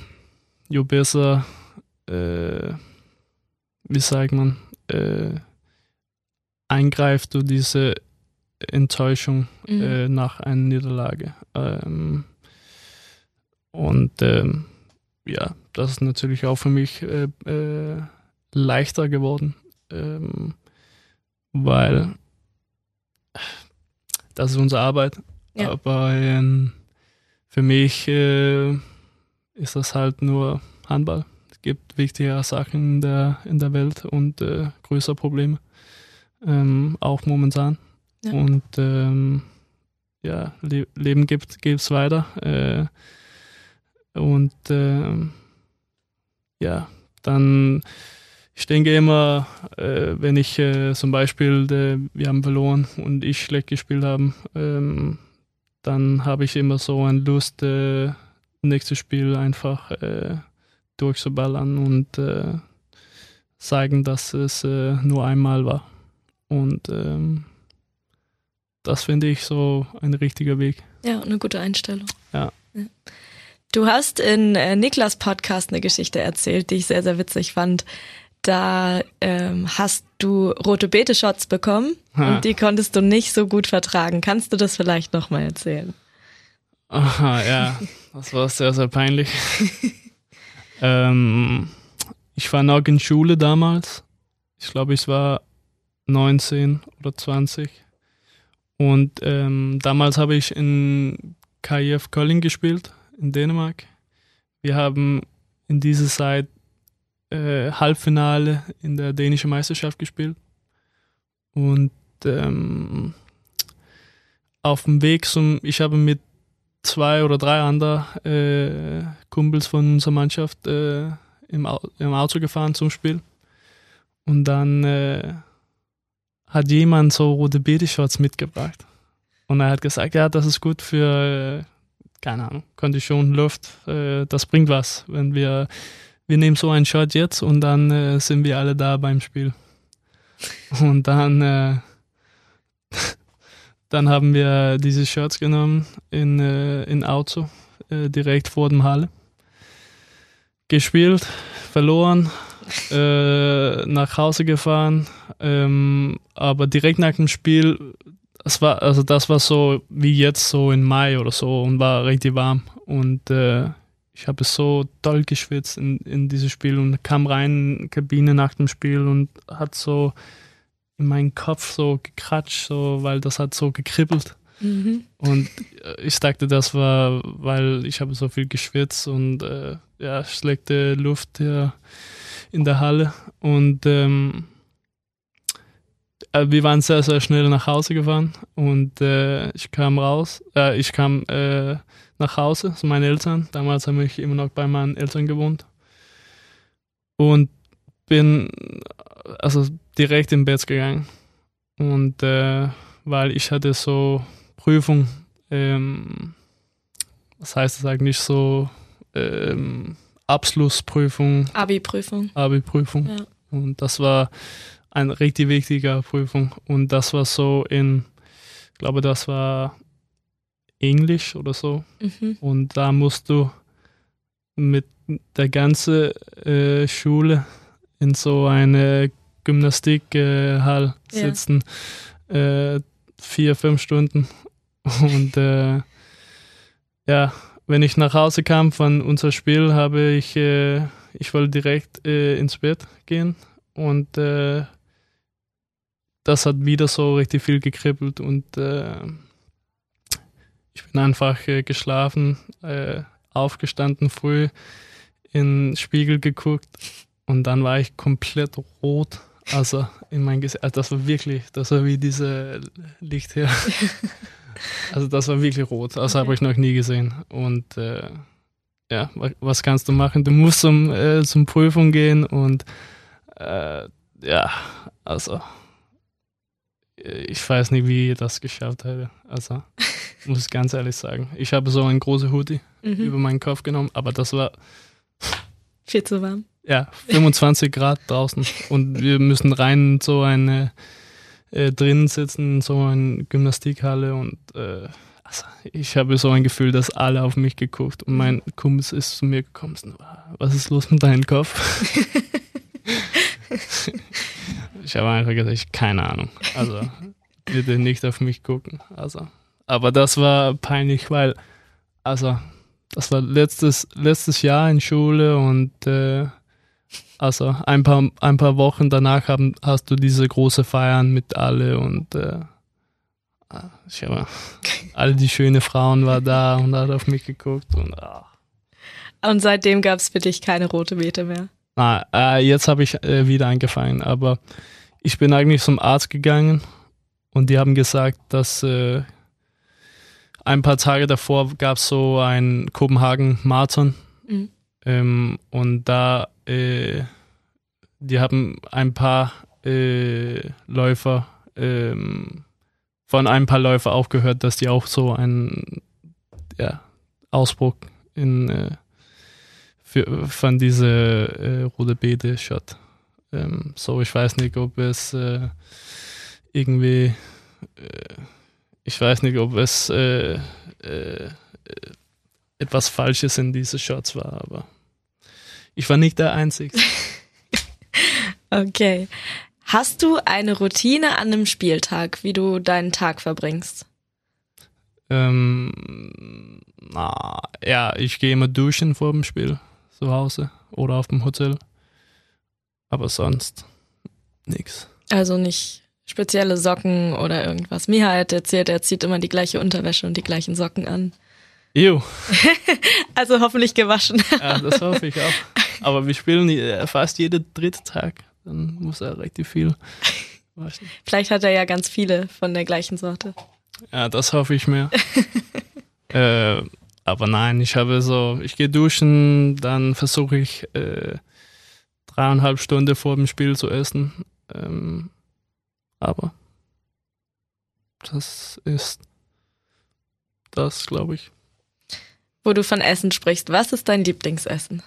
je besser, äh, wie sagt man, äh, eingreift du diese Enttäuschung mhm. äh, nach einer Niederlage. Ähm, und ähm, ja, das ist natürlich auch für mich äh, äh, leichter geworden, ähm, weil das ist unsere Arbeit. Ja. Aber ähm, für mich äh, ist das halt nur Handball. Es gibt wichtige Sachen in der, in der Welt und äh, größere Probleme, ähm, auch momentan. Ja. Und ähm, ja, Le Leben gibt es weiter. Äh, und äh, ja, dann, ich denke immer, äh, wenn ich äh, zum Beispiel, äh, wir haben verloren und ich schlecht gespielt habe, ähm, dann habe ich immer so eine Lust, nächstes Spiel einfach äh, durchzuballern und äh, zeigen, dass es äh, nur einmal war. Und ähm, das finde ich so ein richtiger Weg. Ja, eine gute Einstellung. Ja. ja. Du hast in äh, Niklas Podcast eine Geschichte erzählt, die ich sehr, sehr witzig fand. da ähm, hast du rote Beete-Shots bekommen Ha. und die konntest du nicht so gut vertragen. Kannst du das vielleicht nochmal erzählen? Aha, ja, das war sehr, sehr peinlich. ähm, ich war noch in Schule damals. Ich glaube, ich war 19 oder 20. Und ähm, damals habe ich in KIF Köln gespielt, in Dänemark. Wir haben in dieser Zeit äh, Halbfinale in der dänischen Meisterschaft gespielt. Und ähm, auf dem Weg zum, ich habe mit zwei oder drei anderen äh, Kumpels von unserer Mannschaft äh, im, im Auto gefahren zum Spiel. Und dann äh, hat jemand so rote Beete-Shots mitgebracht. Und er hat gesagt, ja, das ist gut für, äh, keine Ahnung, Kondition, Luft, äh, das bringt was. Wenn wir, wir nehmen so einen Shot jetzt und dann äh, sind wir alle da beim Spiel. Und dann, dann haben wir diese Shirts genommen in, äh, in Auto, äh, direkt vor dem Halle. Gespielt, verloren, äh, nach Hause gefahren, ähm, aber direkt nach dem Spiel, das war, also das war so wie jetzt so im Mai oder so und war richtig warm und äh, ich habe so doll geschwitzt in, in dieses Spiel und kam rein in die Kabine nach dem Spiel und hat so in meinen Kopf so gekratscht, so, weil das hat so gekribbelt. Und äh, ich dachte, das war, weil ich habe so viel geschwitzt und äh, ja, schlechte Luft hier in der Halle. Und ähm, äh, wir waren sehr, sehr schnell nach Hause gefahren und äh, ich kam raus, äh, ich kam äh, nach Hause zu meinen Eltern. Damals habe ich immer noch bei meinen Eltern gewohnt. Und bin also direkt im Bett gegangen. Und äh, weil ich hatte so Prüfung, ähm, was heißt das eigentlich so, ähm, Abschlussprüfung, Abi-Prüfung. Abi-Prüfung. Ja. Und das war eine richtig wichtige Prüfung. Und das war so in, ich glaube, das war Englisch oder so. Mhm. Und da musst du mit der ganzen äh, Schule in so eine Gymnastikhall äh, Hall Ja. sitzen. Äh, vier, fünf Stunden. Und äh, ja, wenn ich nach Hause kam von unser Spiel, habe ich, äh, ich wollte direkt äh, ins Bett gehen und äh, das hat wieder so richtig viel gekribbelt und äh, ich bin einfach äh, geschlafen, äh, aufgestanden früh, in den Spiegel geguckt und dann war ich komplett rot. Also in mein Gesicht, also das war wirklich, das war wie diese Licht hier. also das war wirklich rot. Das habe Okay. ich noch nie gesehen. Und äh, ja, wa- was kannst du machen? Du musst zum, äh, zum Prüfung gehen und äh, ja, also äh, ich weiß nicht, wie ich das geschafft hätte. Also muss ich ganz ehrlich sagen. Ich habe so einen großen Hoodie über Mhm. meinen Kopf genommen, aber das war Viel zu warm. Ja 25 Grad draußen und wir müssen rein in so eine äh, drinnen sitzen in so eine Gymnastikhalle und äh, also ich habe so ein Gefühl, dass alle auf mich geguckt und mein Kumpel ist zu mir gekommen, und was ist los mit deinem Kopf? ich habe einfach gesagt, ich keine Ahnung. Also bitte nicht auf mich gucken. Also, aber das war peinlich, weil also das war letztes letztes Jahr in Schule und äh, also ein paar, ein paar Wochen danach haben, hast du diese große Feiern mit alle und äh, ich habe all die schönen Frauen war da und hat auf mich geguckt und ah. Und seitdem gab es für dich keine rote Beete mehr. Na, äh, jetzt habe ich äh, wieder angefangen, aber ich bin eigentlich zum Arzt gegangen und die haben gesagt, dass äh, ein paar Tage davor gab es so ein Kopenhagen-Marathon Mhm. Ähm, und da äh, die haben ein paar äh, Läufer ähm, von ein paar Läufer auch gehört, dass die auch so einen ja, Ausbruch in äh, für, von diese äh, rote Beete Shot. Ähm, so, ich weiß nicht, ob es äh, irgendwie, äh, ich weiß nicht, ob es äh, etwas Falsches in diese Shots war, aber ich war nicht der Einzige. Okay. Hast du eine Routine an einem Spieltag, wie du deinen Tag verbringst? Ähm, na, ja, ich gehe immer duschen vor dem Spiel zu Hause oder auf dem Hotel. Aber sonst nichts. Also nicht spezielle Socken oder irgendwas. Miha hat erzählt, er zieht immer die gleiche Unterwäsche und die gleichen Socken an. Ew. Also hoffentlich gewaschen. Ja, das hoffe ich auch. Aber wir spielen äh, fast jeden dritten Tag. Dann muss er richtig viel waschen. Vielleicht hat er ja ganz viele von der gleichen Sorte. Ja, das hoffe ich mir. äh, aber nein, ich habe so, ich gehe duschen, dann versuche ich äh, dreieinhalb Stunden vor dem Spiel zu essen. Ähm, aber das ist das, glaube ich. Wo du von Essen sprichst, was ist dein Lieblingsessen?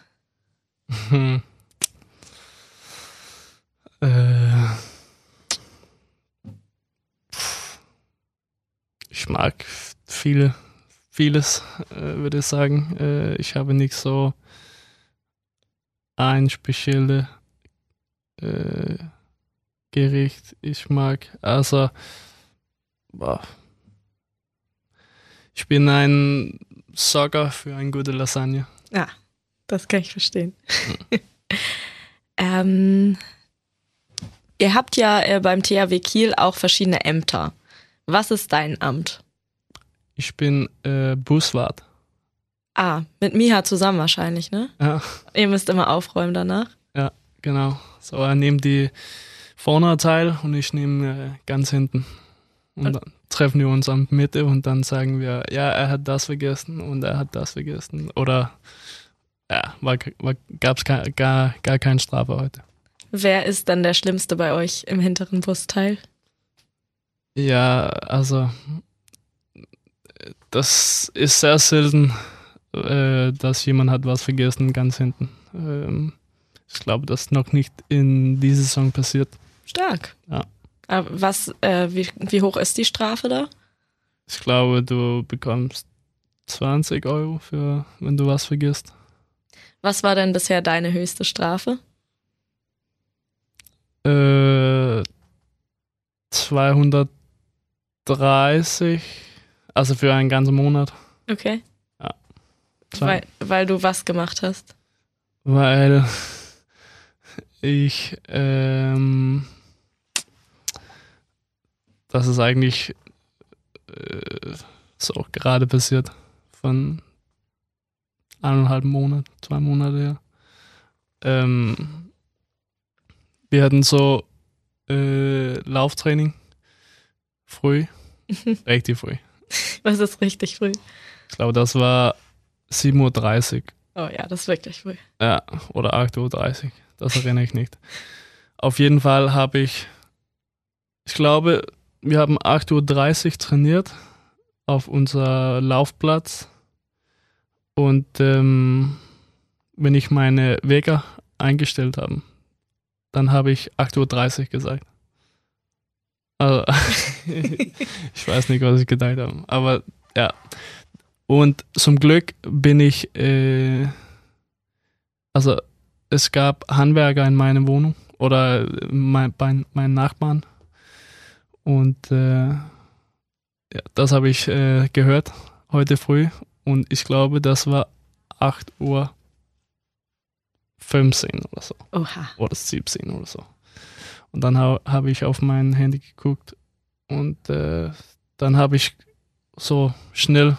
Hm. Äh, ich mag viele, vieles, äh, würde ich sagen. Äh, ich habe nicht so ein spezielles äh, Gericht. Ich mag, also, boah. ich bin ein Sorger für eine gute Lasagne. Ja, das kann ich verstehen. ähm, ihr habt ja äh, beim THW Kiel auch verschiedene Ämter. Was ist dein Amt? Ich bin äh, Buswart. Ah, mit Miha zusammen wahrscheinlich, ne? Ja. Ihr müsst immer aufräumen danach. Ja, genau. So, er nimmt die vorne teil und ich nehme äh, ganz hinten. Und Und- dann treffen wir uns am Mitte und dann sagen wir, ja, er hat das vergessen und er hat das vergessen. Oder ja, war, war, gab es gar, gar, gar keine Strafe heute. Wer ist dann der Schlimmste bei euch im hinteren Busteil? Ja, also das ist sehr selten, äh, dass jemand hat was vergessen ganz hinten. Ähm, ich glaube, das ist noch nicht in dieser Saison passiert. Stark. Ja. Aber was, äh, wie, wie hoch ist die Strafe da? Ich glaube, du bekommst 20 Euro für, wenn du was vergisst. Was war denn bisher deine höchste Strafe? Äh, 230, also für einen ganzen Monat. Okay. Ja. Weil, weil du was gemacht hast. Weil ich, ähm, das ist eigentlich äh, so gerade passiert von eineinhalb Monat, zwei Monate her. Ähm, wir hatten so äh, Lauftraining früh, richtig früh. Was ist richtig früh? Ich glaube, das war 7.30 Uhr. Oh ja, das ist wirklich früh. Ja, oder 8.30 Uhr. Das erinnere ich nicht. Auf jeden Fall habe ich, ich glaube, wir haben 8.30 Uhr trainiert auf unser Laufplatz. Und ähm, wenn ich meine Wecker eingestellt habe, dann habe ich 8.30 Uhr gesagt. Also, ich weiß nicht, was ich gedacht habe. Aber ja. Und zum Glück bin ich, äh, also es gab Handwerker in meiner Wohnung oder mein, bei meinen Nachbarn. Und äh, ja, das habe ich äh, gehört heute früh. Und ich glaube, das war 8 Uhr 15 oder so. Oha. Oder 17 oder so. Und dann ha habe ich auf mein Handy geguckt und äh, dann habe ich so schnell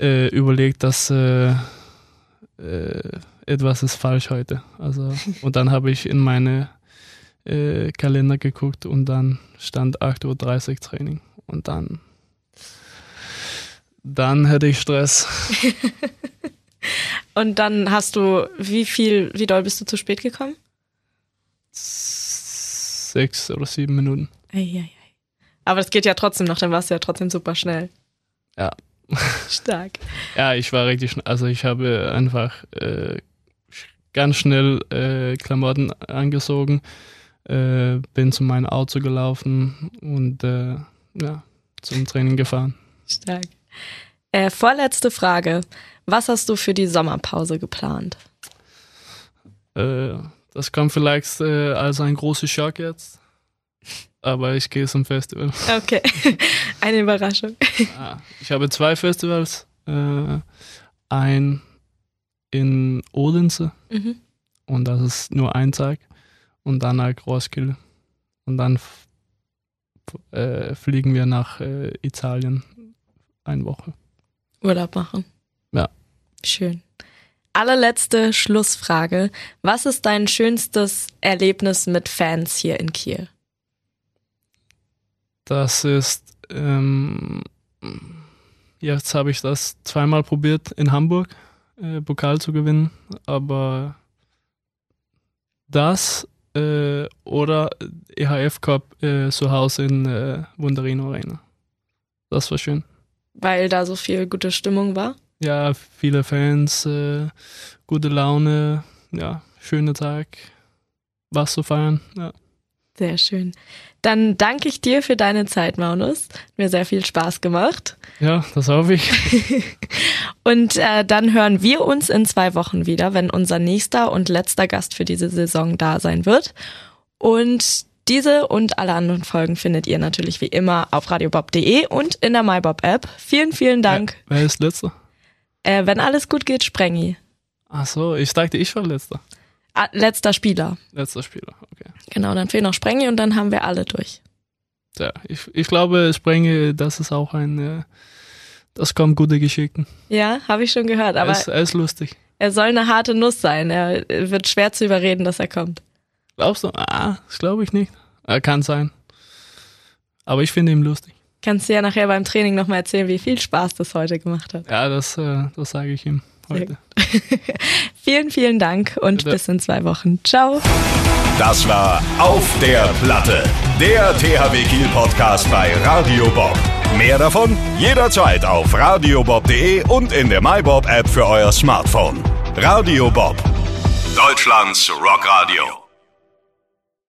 äh, überlegt, dass äh, äh, etwas ist falsch heute. Also und dann habe ich in meine äh, Kalender geguckt und dann stand 8.30 Uhr Training und dann dann hätte ich Stress. Und dann hast du, wie viel, wie doll bist du zu spät gekommen? Sechs oder sieben Minuten. Eieiei. Aber das geht ja trotzdem noch, dann warst du ja trotzdem super schnell. Ja. Stark. Ja, ich war richtig schnell. Also ich habe einfach äh, ganz schnell äh, Klamotten angezogen, äh, bin zu meinem Auto gelaufen und äh, ja, zum Training gefahren. Stark. Äh, vorletzte Frage. Was hast du für die Sommerpause geplant? Äh, Das kommt vielleicht äh, als ein großer Schock jetzt. Aber ich gehe zum Festival. Okay, eine Überraschung. Ah, ich habe zwei Festivals. Äh, ein in Odense Mhm. und das ist nur ein Tag. Und dann nach Roskilde. Und dann äh, fliegen wir nach äh, Italien eine Woche. Urlaub machen. Ja. Schön. Allerletzte Schlussfrage. Was ist dein schönstes Erlebnis mit Fans hier in Kiel? Das ist, ähm, jetzt habe ich das zweimal probiert in Hamburg, äh, Pokal zu gewinnen, aber das äh, oder EHF Cup äh, zu Hause in äh, Wunderino Arena. Das war schön. Weil da so viel gute Stimmung war? Ja, viele Fans, äh, gute Laune, ja, schöner Tag, was zu feiern. Ja. Sehr schön. Dann danke ich dir für deine Zeit, Maunus. Hat Mir sehr viel Spaß gemacht. ja, das hoffe ich. Und äh, dann hören wir uns in zwei Wochen wieder, wenn unser nächster und letzter Gast für diese Saison da sein wird. Und diese und alle anderen Folgen findet ihr natürlich wie immer auf radiobob.de und in der MyBob-App. Vielen, vielen Dank. Wer, wer ist letzter? Äh, wenn alles gut geht, Sprengi. Ach so, ich dachte, ich war letzter. Ah, letzter Spieler. Letzter Spieler, okay. Genau, dann fehlt noch Sprengi und dann haben wir alle durch. Ja, ich, ich glaube, Sprenge, das ist auch ein, äh, das kommt gute Geschichten. Ja, habe ich schon gehört. Er Aber ist, er ist lustig. er soll eine harte Nuss sein. Er wird schwer zu überreden, dass er kommt. Glaubst du? Ah, das glaube ich nicht. Er kann sein. Aber ich finde ihn lustig. Kannst du ja nachher beim Training nochmal erzählen, wie viel Spaß das heute gemacht hat. Ja, das, äh, das sage ich ihm heute. Vielen, vielen Dank und Bitte. bis in zwei Wochen. Ciao. Das war Auf der Platte, der THW Kiel Podcast bei Radio Bob. Mehr davon jederzeit auf radiobob.de und in der MyBob App für euer Smartphone. Radio Bob, Deutschlands Rockradio.